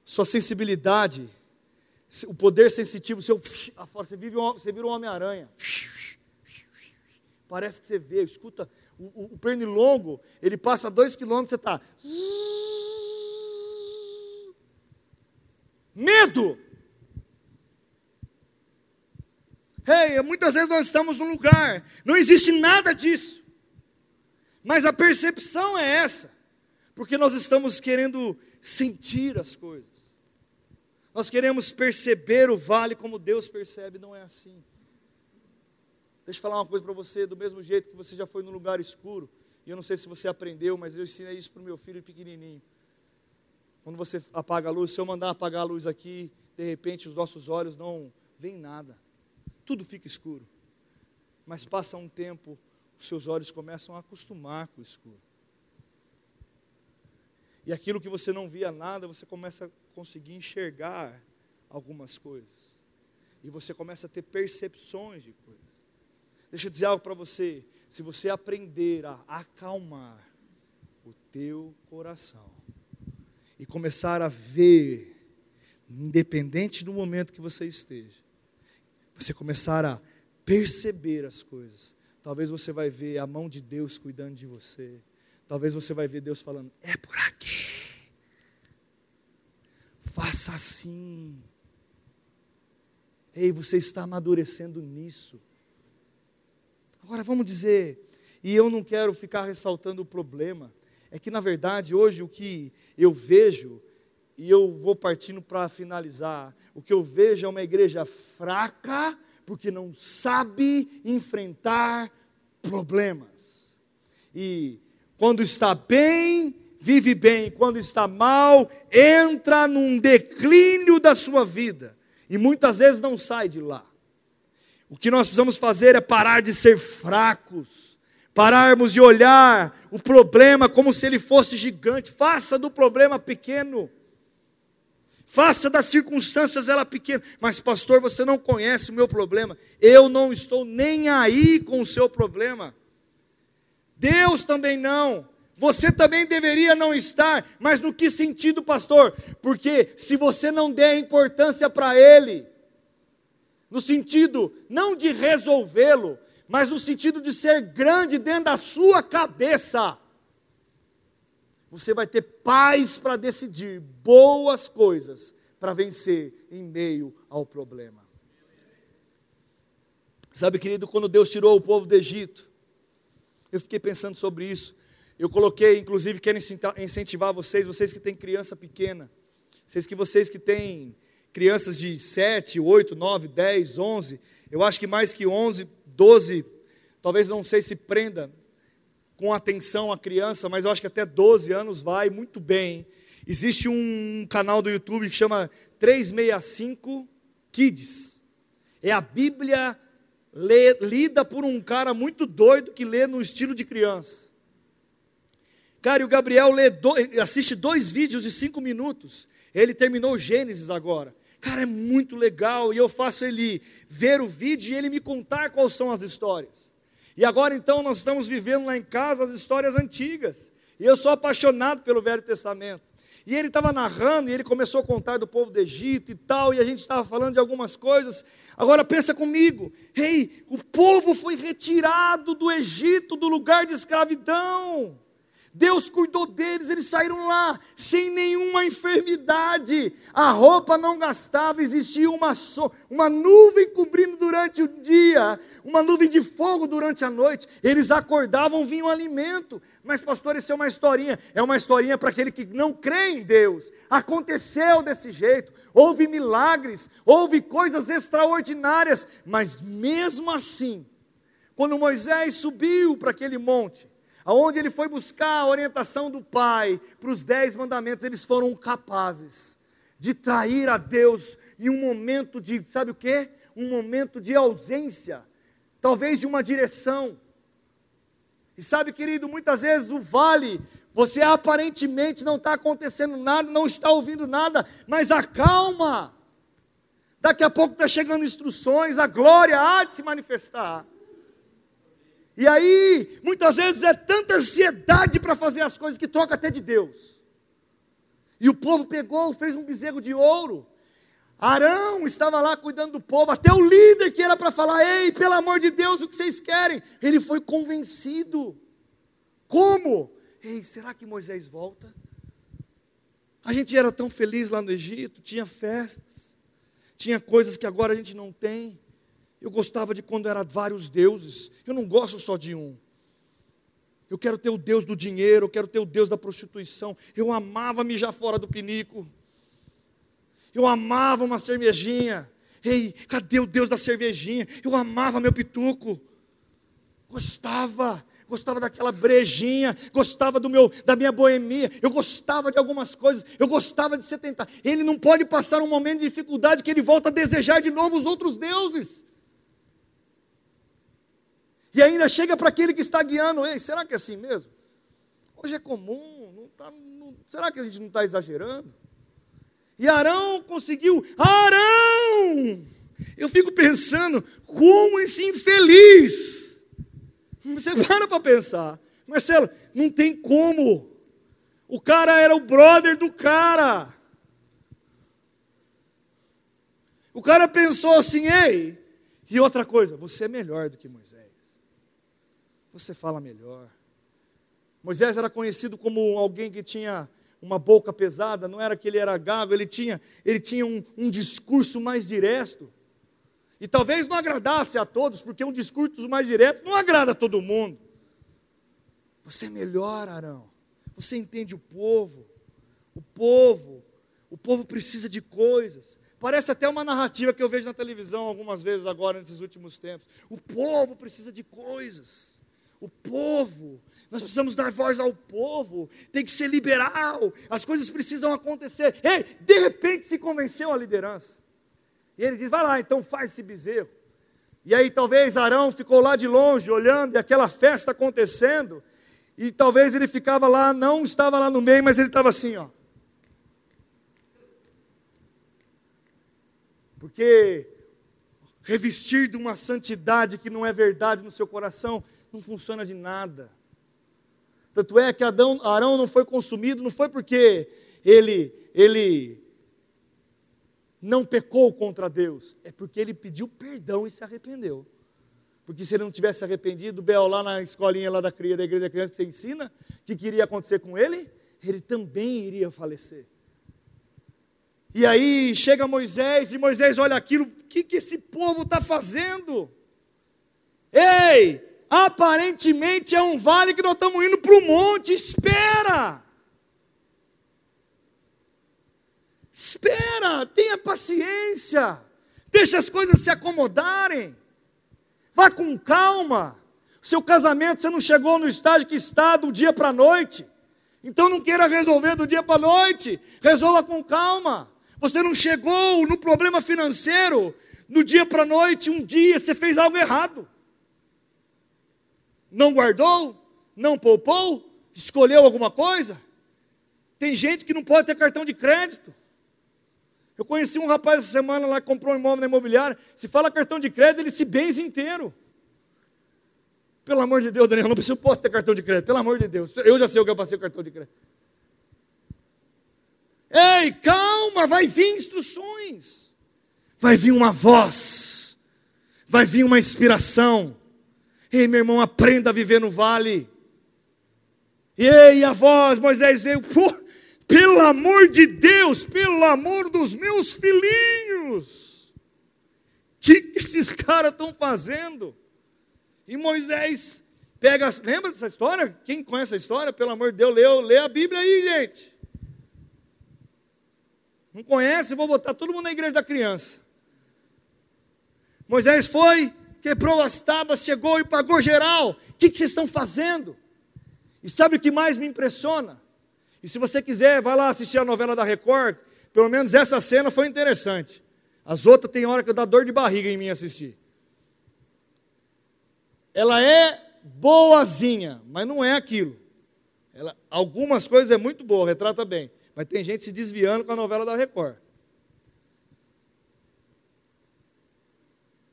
sua sensibilidade, o poder sensitivo, seu, você, vive um, você vira um Homem-Aranha. Parece que você vê, escuta, o, o, o pernilongo, ele passa dois quilômetros, você está. Medo! Hey, muitas vezes nós estamos num lugar, não existe nada disso. Mas a percepção é essa, porque nós estamos querendo sentir as coisas. Nós queremos perceber o vale como Deus percebe, não é assim. Deixa eu falar uma coisa para você, do mesmo jeito que você já foi num lugar escuro, e eu não sei se você aprendeu, mas eu ensinei isso para o meu filho pequenininho. Quando você apaga a luz, se eu mandar apagar a luz aqui, de repente os nossos olhos não veem nada, tudo fica escuro. Mas passa um tempo, os seus olhos começam a acostumar com o escuro. E aquilo que você não via nada, você começa a conseguir enxergar algumas coisas. E você começa a ter percepções de coisas. Deixa eu dizer algo para você. Se você aprender a acalmar o teu coração e começar a ver, independente do momento que você esteja, você começar a perceber as coisas, talvez você vai ver a mão de Deus cuidando de você. Talvez você vai ver Deus falando: "É por aqui". Faça assim. Ei, você está amadurecendo nisso. Agora vamos dizer, e eu não quero ficar ressaltando o problema, é que na verdade hoje o que eu vejo, e eu vou partindo para finalizar, o que eu vejo é uma igreja fraca, porque não sabe enfrentar problemas. E quando está bem, vive bem, quando está mal, entra num declínio da sua vida e muitas vezes não sai de lá. O que nós precisamos fazer é parar de ser fracos, pararmos de olhar o problema como se ele fosse gigante. Faça do problema pequeno. Faça das circunstâncias ela pequena. Mas, pastor, você não conhece o meu problema. Eu não estou nem aí com o seu problema. Deus também não. Você também deveria não estar, mas no que sentido, pastor? Porque se você não der importância para ele, no sentido não de resolvê-lo, mas no sentido de ser grande dentro da sua cabeça, você vai ter paz para decidir boas coisas para vencer em meio ao problema. Sabe, querido, quando Deus tirou o povo do Egito, eu fiquei pensando sobre isso. Eu coloquei, inclusive, quero incentivar vocês, vocês que têm criança pequena, vocês que vocês que têm crianças de 7, 8, 9, 10, 11, eu acho que mais que 11, 12, talvez não sei se prenda com atenção a criança, mas eu acho que até 12 anos vai muito bem. Existe um canal do YouTube que chama 365 Kids. É a Bíblia lida por um cara muito doido que lê no estilo de criança. Cara, e o Gabriel lê do, assiste dois vídeos de cinco minutos. Ele terminou Gênesis agora. Cara, é muito legal. E eu faço ele ver o vídeo e ele me contar quais são as histórias. E agora então nós estamos vivendo lá em casa as histórias antigas. E eu sou apaixonado pelo Velho Testamento. E ele estava narrando, e ele começou a contar do povo do Egito e tal, e a gente estava falando de algumas coisas. Agora pensa comigo, ei, o povo foi retirado do Egito, do lugar de escravidão. Deus cuidou deles, eles saíram lá sem nenhuma enfermidade, a roupa não gastava, existia uma, so, uma nuvem cobrindo durante o dia, uma nuvem de fogo durante a noite, eles acordavam, vinham alimento. Mas, pastor, isso é uma historinha, é uma historinha para aquele que não crê em Deus. Aconteceu desse jeito, houve milagres, houve coisas extraordinárias, mas mesmo assim, quando Moisés subiu para aquele monte, aonde ele foi buscar a orientação do Pai para os dez mandamentos, eles foram capazes de trair a Deus em um momento de, sabe o que? Um momento de ausência, talvez de uma direção. E sabe, querido, muitas vezes o vale, você aparentemente não está acontecendo nada, não está ouvindo nada, mas acalma. Daqui a pouco está chegando instruções, a glória há de se manifestar. E aí, muitas vezes é tanta ansiedade para fazer as coisas que troca até de Deus. E o povo pegou, fez um bezerro de ouro. Arão estava lá cuidando do povo, até o líder que era para falar: Ei, pelo amor de Deus, o que vocês querem? Ele foi convencido. Como? Ei, será que Moisés volta? A gente era tão feliz lá no Egito, tinha festas, tinha coisas que agora a gente não tem. Eu gostava de quando era vários deuses. Eu não gosto só de um. Eu quero ter o Deus do dinheiro, eu quero ter o Deus da prostituição. Eu amava mijar fora do pinico. Eu amava uma cervejinha. Ei, cadê o Deus da cervejinha? Eu amava meu pituco. Gostava, gostava daquela brejinha, gostava do meu, da minha boemia, eu gostava de algumas coisas, eu gostava de ser tentado. Ele não pode passar um momento de dificuldade que ele volta a desejar de novo os outros deuses. E ainda chega para aquele que está guiando, ei, será que é assim mesmo? Hoje é comum, não tá, não, será que a gente não está exagerando? E Arão conseguiu. Arão! Eu fico pensando, como esse infeliz. Você para para pensar. Marcelo, não tem como. O cara era o brother do cara. O cara pensou assim, ei, e outra coisa, você é melhor do que Moisés. Você fala melhor. Moisés era conhecido como alguém que tinha uma boca pesada, não era que ele era gago, ele tinha, ele tinha um, um discurso mais direto. E talvez não agradasse a todos, porque um discurso mais direto não agrada a todo mundo. Você é melhor, Arão. Você entende o povo. O povo, o povo precisa de coisas. Parece até uma narrativa que eu vejo na televisão algumas vezes agora nesses últimos tempos. O povo precisa de coisas. O povo, nós precisamos dar voz ao povo, tem que ser liberal, as coisas precisam acontecer. Ei, de repente se convenceu a liderança. E ele diz: vai lá, então faz esse bezerro. E aí talvez Arão ficou lá de longe olhando e aquela festa acontecendo. E talvez ele ficava lá, não estava lá no meio, mas ele estava assim, ó. Porque revestir de uma santidade que não é verdade no seu coração não funciona de nada. Tanto é que Adão, Arão não foi consumido, não foi porque ele, ele não pecou contra Deus, é porque ele pediu perdão e se arrependeu. Porque se ele não tivesse arrependido, o Bel lá na escolinha lá da, cria, da igreja da criança que você ensina, que queria acontecer com ele, ele também iria falecer. E aí chega Moisés, e Moisés olha aquilo, o que, que esse povo está fazendo? Ei, aparentemente é um vale que nós estamos indo para o monte, espera! Espera, tenha paciência, deixa as coisas se acomodarem. Vá com calma. Seu casamento, você não chegou no estágio que está do dia para a noite. Então não queira resolver do dia para a noite. Resolva com calma. Você não chegou no problema financeiro do dia para a noite. Um dia você fez algo errado. Não guardou? Não poupou? Escolheu alguma coisa? Tem gente que não pode ter cartão de crédito. Eu conheci um rapaz essa semana lá que comprou um imóvel na imobiliária. Se fala cartão de crédito, ele se benze inteiro. Pelo amor de Deus, Daniel, não preciso posso ter cartão de crédito. Pelo amor de Deus. Eu já sei o que eu passei o cartão de crédito. Ei, calma, vai vir instruções. Vai vir uma voz. Vai vir uma inspiração. Ei, meu irmão, aprenda a viver no vale. Ei, a voz, Moisés veio. Pô, pelo amor de Deus, pelo amor dos meus filhinhos, o que esses caras estão fazendo? E Moisés pega, lembra dessa história? Quem conhece a história? Pelo amor de Deus, lê, lê a Bíblia aí, gente. Não conhece? Vou botar todo mundo na igreja da criança. Moisés foi, quebrou as tábuas, chegou e pagou geral. O que, que vocês estão fazendo? E sabe o que mais me impressiona? E se você quiser, vai lá assistir a novela da Record. Pelo menos essa cena foi interessante. As outras tem hora que dá dor de barriga em mim assistir. Ela é boazinha, mas não é aquilo. Ela, algumas coisas é muito boa, retrata bem. Mas tem gente se desviando com a novela da Record.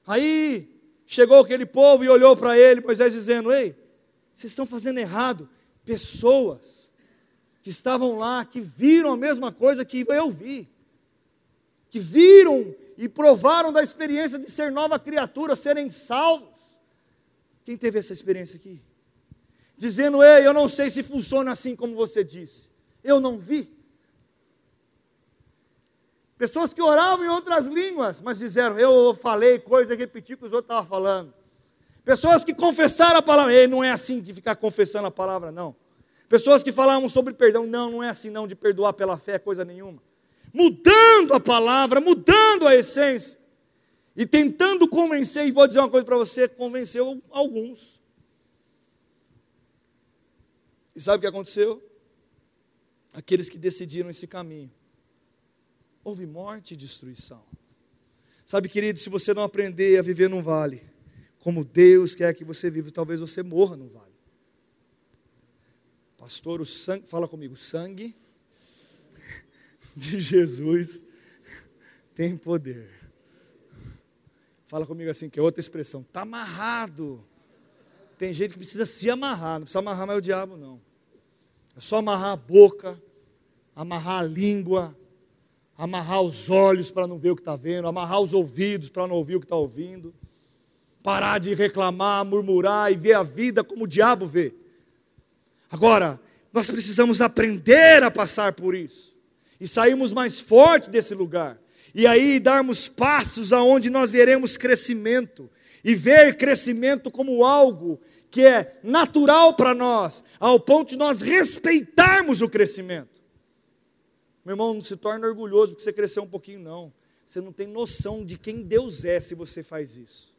Aí chegou aquele povo e olhou para ele, Moisés dizendo: Ei, vocês estão fazendo errado. Pessoas que estavam lá, que viram a mesma coisa que eu vi, que viram e provaram da experiência de ser nova criatura, serem salvos. Quem teve essa experiência aqui? Dizendo, ei, eu não sei se funciona assim como você disse, eu não vi. Pessoas que oravam em outras línguas, mas disseram, eu falei coisa e repeti o que os outros estavam falando. Pessoas que confessaram a palavra, ei, não é assim que ficar confessando a palavra, não. Pessoas que falavam sobre perdão, não, não é assim não, de perdoar pela fé, coisa nenhuma. Mudando a palavra, mudando a essência. E tentando convencer, e vou dizer uma coisa para você, convenceu alguns. E sabe o que aconteceu? Aqueles que decidiram esse caminho. Houve morte e destruição. Sabe, querido, se você não aprender a viver num vale, como Deus quer que você viva, talvez você morra no vale. Pastor, o sangue, fala comigo, sangue de Jesus tem poder. Fala comigo assim, que é outra expressão. Está amarrado. Tem gente que precisa se amarrar. Não precisa amarrar mais o diabo, não. É só amarrar a boca, amarrar a língua, amarrar os olhos para não ver o que está vendo, amarrar os ouvidos para não ouvir o que está ouvindo, parar de reclamar, murmurar e ver a vida como o diabo vê. Agora, nós precisamos aprender a passar por isso e sairmos mais fortes desse lugar. E aí darmos passos aonde nós veremos crescimento e ver crescimento como algo que é natural para nós, ao ponto de nós respeitarmos o crescimento. Meu irmão, não se torne orgulhoso porque você cresceu um pouquinho, não. Você não tem noção de quem Deus é se você faz isso.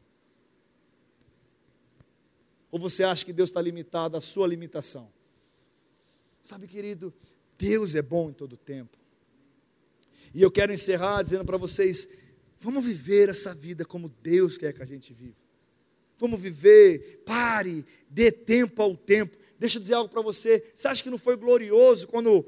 Ou você acha que Deus está limitado à sua limitação? Sabe, querido, Deus é bom em todo tempo. E eu quero encerrar dizendo para vocês: vamos viver essa vida como Deus quer que a gente viva. Vamos viver, pare, dê tempo ao tempo. Deixa eu dizer algo para você. Você acha que não foi glorioso quando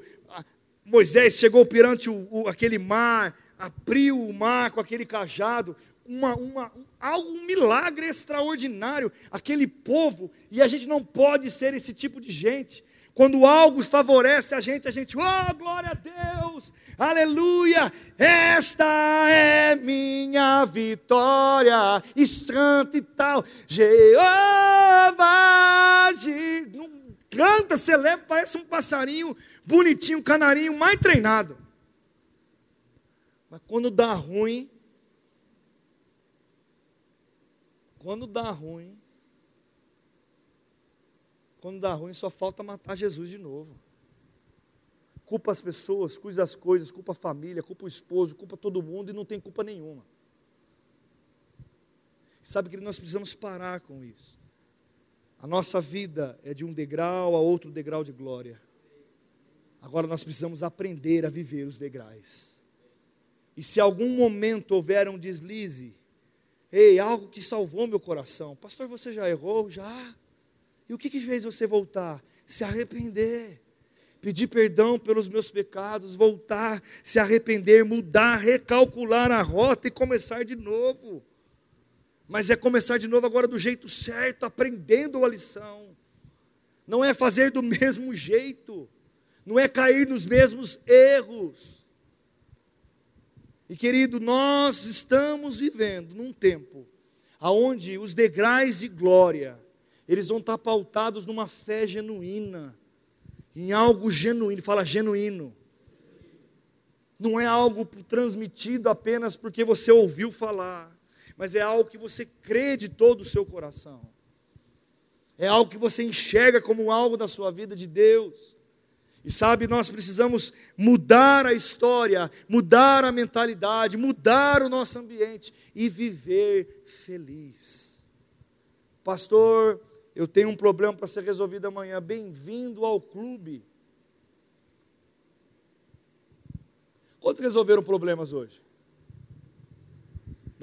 Moisés chegou perante o, o, aquele mar, abriu o mar com aquele cajado? Uma, uma, algo, um milagre extraordinário. Aquele povo, e a gente não pode ser esse tipo de gente. Quando algo favorece a gente, a gente, oh, glória a Deus, aleluia, esta é minha vitória, e santo e tal, Jeová, canta, celebra, parece um passarinho bonitinho, um canarinho mais treinado. Mas quando dá ruim, quando dá ruim, quando dá ruim, só falta matar Jesus de novo. Culpa as pessoas, cuida das coisas, culpa a família, culpa o esposo, culpa todo mundo e não tem culpa nenhuma. Sabe que nós precisamos parar com isso. A nossa vida é de um degrau a outro degrau de glória. Agora nós precisamos aprender a viver os degraus. E se algum momento houver um deslize, ei, algo que salvou meu coração, pastor, você já errou? Já. E o que, que fez você voltar? Se arrepender, pedir perdão pelos meus pecados, voltar, se arrepender, mudar, recalcular a rota e começar de novo. Mas é começar de novo agora do jeito certo, aprendendo a lição. Não é fazer do mesmo jeito, não é cair nos mesmos erros. E querido, nós estamos vivendo num tempo aonde os degraus de glória eles vão estar pautados numa fé genuína, em algo genuíno, fala genuíno. Não é algo transmitido apenas porque você ouviu falar, mas é algo que você crê de todo o seu coração. É algo que você enxerga como algo da sua vida de Deus. E sabe, nós precisamos mudar a história, mudar a mentalidade, mudar o nosso ambiente e viver feliz. Pastor, eu tenho um problema para ser resolvido amanhã. Bem-vindo ao clube. Quantos resolveram problemas hoje?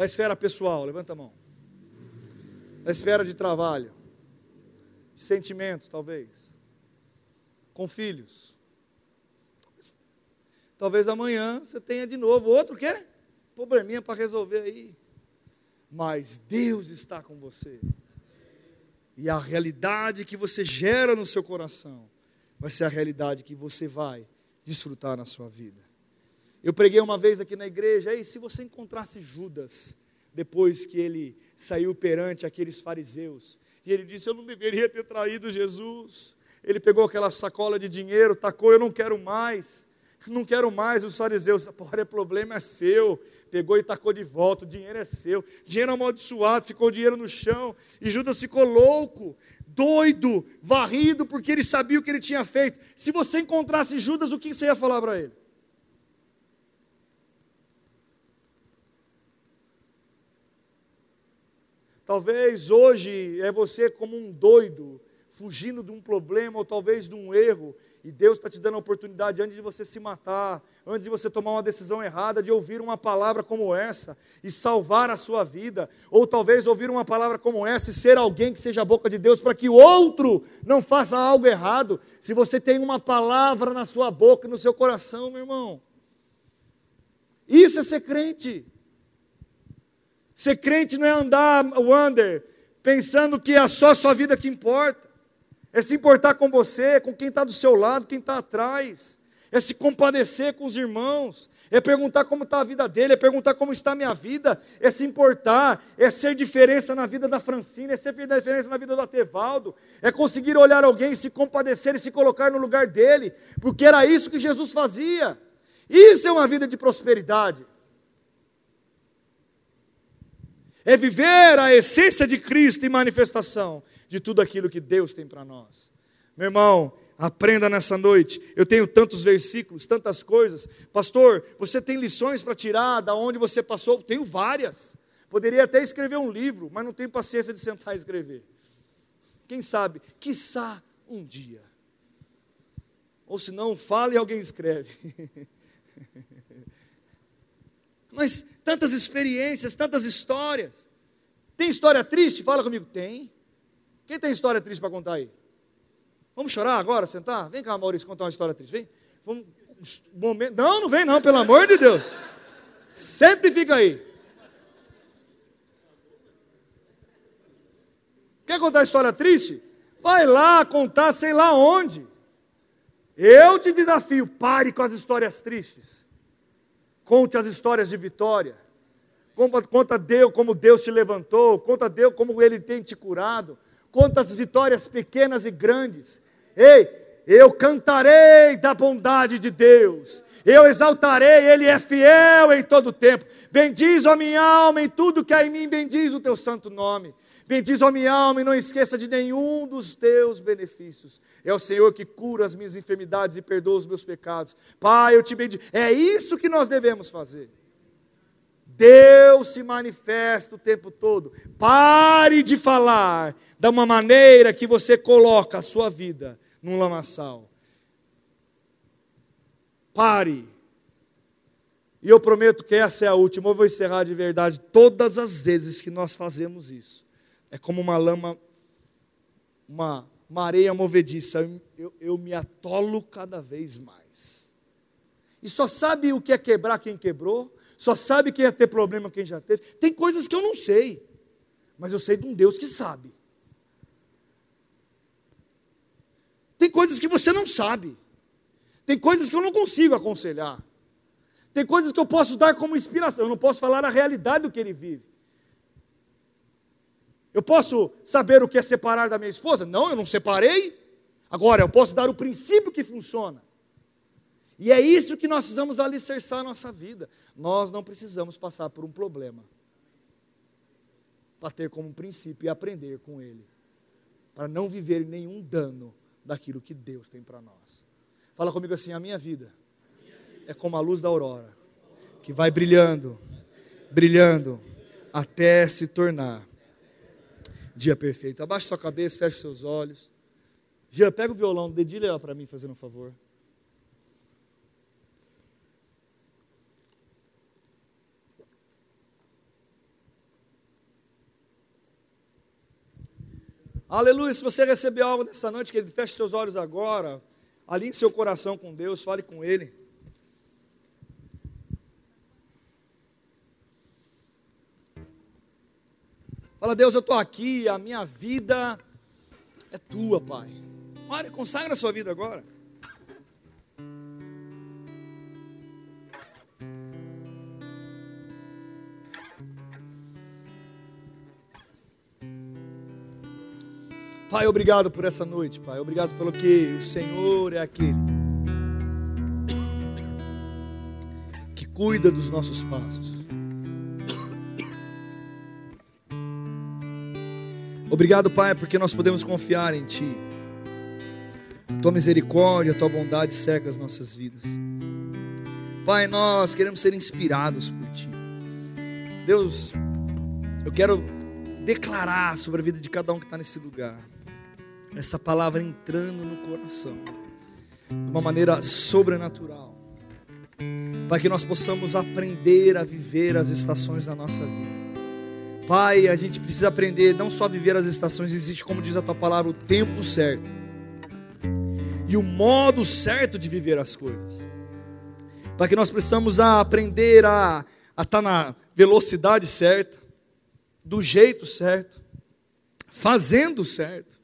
Da esfera pessoal, levanta a mão. Da esfera de trabalho, de sentimentos, talvez. Com filhos. Talvez, talvez amanhã você tenha de novo outro quê? Probleminha para resolver aí. Mas Deus está com você. E a realidade que você gera no seu coração vai ser a realidade que você vai desfrutar na sua vida. Eu preguei uma vez aqui na igreja, e se você encontrasse Judas depois que ele saiu perante aqueles fariseus, e ele disse: Eu não deveria ter traído Jesus. Ele pegou aquela sacola de dinheiro, tacou, eu não quero mais, não quero mais. Os fariseus, porra, problema é seu pegou e tacou de volta, o dinheiro é seu, dinheiro amaldiçoado, ficou o dinheiro no chão, e Judas ficou louco, doido, varrido, porque ele sabia o que ele tinha feito. Se você encontrasse Judas, o que você ia falar para ele? Talvez hoje é você como um doido, fugindo de um problema ou talvez de um erro, e Deus está te dando a oportunidade, antes de você se matar, antes de você tomar uma decisão errada, de ouvir uma palavra como essa e salvar a sua vida, ou talvez ouvir uma palavra como essa e ser alguém que seja a boca de Deus para que o outro não faça algo errado. Se você tem uma palavra na sua boca e no seu coração, meu irmão, isso é ser crente. Ser crente não é andar, wander, pensando que é só a sua vida que importa. É se importar com você, com quem está do seu lado, quem está atrás, é se compadecer com os irmãos, é perguntar como está a vida dele, é perguntar como está a minha vida, é se importar, é ser diferença na vida da Francina, é ser diferença na vida do Atevaldo, é conseguir olhar alguém, se compadecer e se colocar no lugar dele, porque era isso que Jesus fazia. Isso é uma vida de prosperidade. É viver a essência de Cristo em manifestação de tudo aquilo que Deus tem para nós. Meu irmão, aprenda nessa noite. Eu tenho tantos versículos, tantas coisas. Pastor, você tem lições para tirar da onde você passou? Tenho várias. Poderia até escrever um livro, mas não tenho paciência de sentar e escrever. Quem sabe, quiçá um dia. Ou se não, fala e alguém escreve. mas tantas experiências, tantas histórias. Tem história triste? Fala comigo. Tem. Quem tem história triste para contar aí? Vamos chorar agora, sentar? Vem cá, Maurício, contar uma história triste. Vem. Vamos, momento. Não, não vem não, pelo amor de Deus. Sempre fica aí. Quer contar história triste? Vai lá contar sei lá onde. Eu te desafio, pare com as histórias tristes. Conte as histórias de vitória. Conta Deus como Deus te levantou. Conta Deus como Ele tem te curado quantas vitórias pequenas e grandes. Ei, eu cantarei da bondade de Deus, eu exaltarei, Ele é fiel em todo tempo. Bendiz a minha alma em tudo que há em mim, bendiz o teu santo nome. Bendiz a minha alma e não esqueça de nenhum dos teus benefícios. É o Senhor que cura as minhas enfermidades e perdoa os meus pecados. Pai, eu te bendigo. É isso que nós devemos fazer. Deus se manifesta o tempo todo. Pare de falar de uma maneira que você coloca a sua vida num lamaçal. Pare. E eu prometo que essa é a última. Eu vou encerrar de verdade. Todas as vezes que nós fazemos isso, é como uma lama, uma, uma areia movediça. Eu, eu, eu me atolo cada vez mais. E só sabe o que é quebrar quem quebrou? Só sabe quem ia ter problema quem já teve. Tem coisas que eu não sei, mas eu sei de um Deus que sabe. Tem coisas que você não sabe. Tem coisas que eu não consigo aconselhar. Tem coisas que eu posso dar como inspiração. Eu não posso falar a realidade do que ele vive. Eu posso saber o que é separar da minha esposa? Não, eu não separei. Agora, eu posso dar o princípio que funciona. E é isso que nós precisamos alicerçar a nossa vida. Nós não precisamos passar por um problema para ter como princípio e aprender com ele, para não viver nenhum dano daquilo que Deus tem para nós. Fala comigo assim: a minha vida é como a luz da aurora, que vai brilhando, brilhando, até se tornar dia perfeito. Abaixe sua cabeça, feche seus olhos. Jean, pega o violão, dedilha para mim, fazendo um favor. Aleluia. Se você recebeu algo nessa noite, que feche seus olhos agora, alinhe seu coração com Deus, fale com Ele. Fala, Deus, eu estou aqui, a minha vida é tua, Pai. Olha, consagra a sua vida agora. Pai, obrigado por essa noite, Pai. Obrigado pelo que o Senhor é aquele que cuida dos nossos passos. Obrigado, Pai, porque nós podemos confiar em Ti. Tua misericórdia, tua bondade cerca as nossas vidas. Pai, nós queremos ser inspirados por Ti. Deus, eu quero declarar sobre a vida de cada um que está nesse lugar essa palavra entrando no coração de uma maneira sobrenatural, para que nós possamos aprender a viver as estações da nossa vida. Pai, a gente precisa aprender não só a viver as estações, existe, como diz a tua palavra, o tempo certo e o modo certo de viver as coisas. Para que nós precisamos aprender a, a estar na velocidade certa, do jeito certo, fazendo certo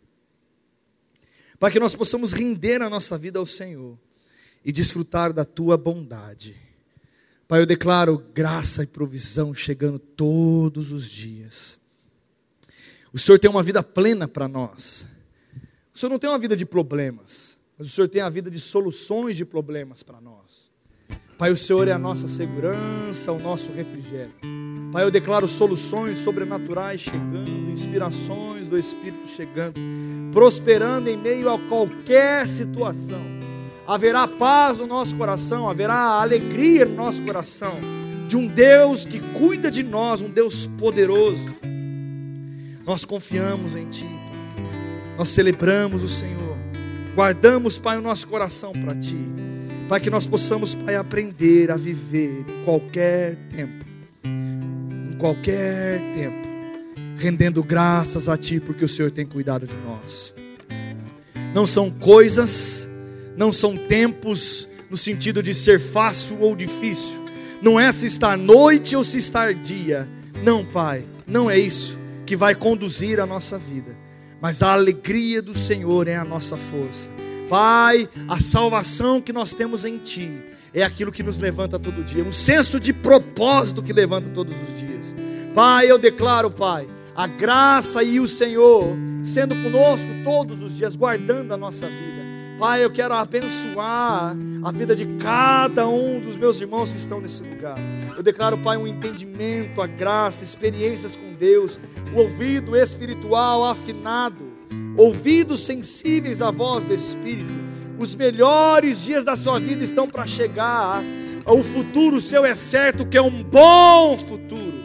para que nós possamos render a nossa vida ao Senhor e desfrutar da tua bondade. Pai, eu declaro graça e provisão chegando todos os dias. O Senhor tem uma vida plena para nós. O Senhor não tem uma vida de problemas, mas o Senhor tem a vida de soluções de problemas para nós. Pai, o Senhor é a nossa segurança, o nosso refrigério. Pai, eu declaro soluções sobrenaturais chegando, inspirações do Espírito chegando, prosperando em meio a qualquer situação. Haverá paz no nosso coração, haverá alegria no nosso coração, de um Deus que cuida de nós, um Deus poderoso. Nós confiamos em Ti, nós celebramos o Senhor, guardamos, Pai, o nosso coração para Ti, para que nós possamos, Pai, aprender a viver em qualquer tempo qualquer tempo, rendendo graças a Ti, porque o Senhor tem cuidado de nós. Não são coisas, não são tempos no sentido de ser fácil ou difícil, não é se estar noite ou se estar dia, não, Pai, não é isso que vai conduzir a nossa vida, mas a alegria do Senhor é a nossa força. Pai, a salvação que nós temos em Ti é aquilo que nos levanta todo dia, um senso de propósito que levanta todos os dias. Pai, eu declaro, Pai, a graça e o Senhor sendo conosco todos os dias, guardando a nossa vida. Pai, eu quero abençoar a vida de cada um dos meus irmãos que estão nesse lugar. Eu declaro, Pai, um entendimento, a graça, experiências com Deus, o ouvido espiritual afinado, ouvidos sensíveis à voz do Espírito os melhores dias da sua vida estão para chegar. O futuro seu é certo que é um bom futuro.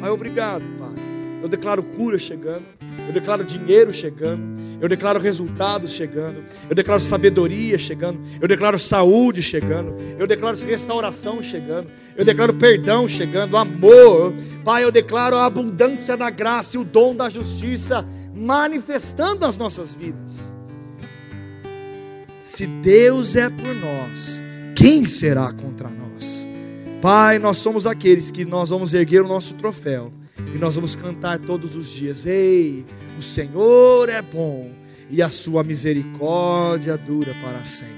Pai, obrigado, Pai. Eu declaro cura chegando. Eu declaro dinheiro chegando. Eu declaro resultados chegando. Eu declaro sabedoria chegando. Eu declaro saúde chegando. Eu declaro restauração chegando. Eu declaro perdão chegando. Amor. Pai, eu declaro a abundância da graça e o dom da justiça manifestando as nossas vidas. Se Deus é por nós, quem será contra nós? Pai, nós somos aqueles que nós vamos erguer o nosso troféu e nós vamos cantar todos os dias: Ei, o Senhor é bom e a sua misericórdia dura para sempre.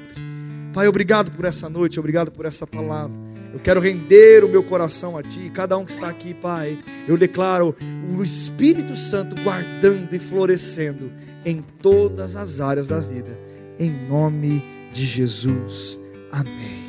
Pai, obrigado por essa noite, obrigado por essa palavra. Eu quero render o meu coração a Ti, cada um que está aqui, Pai. Eu declaro o Espírito Santo guardando e florescendo em todas as áreas da vida em nome de Jesus. Amém.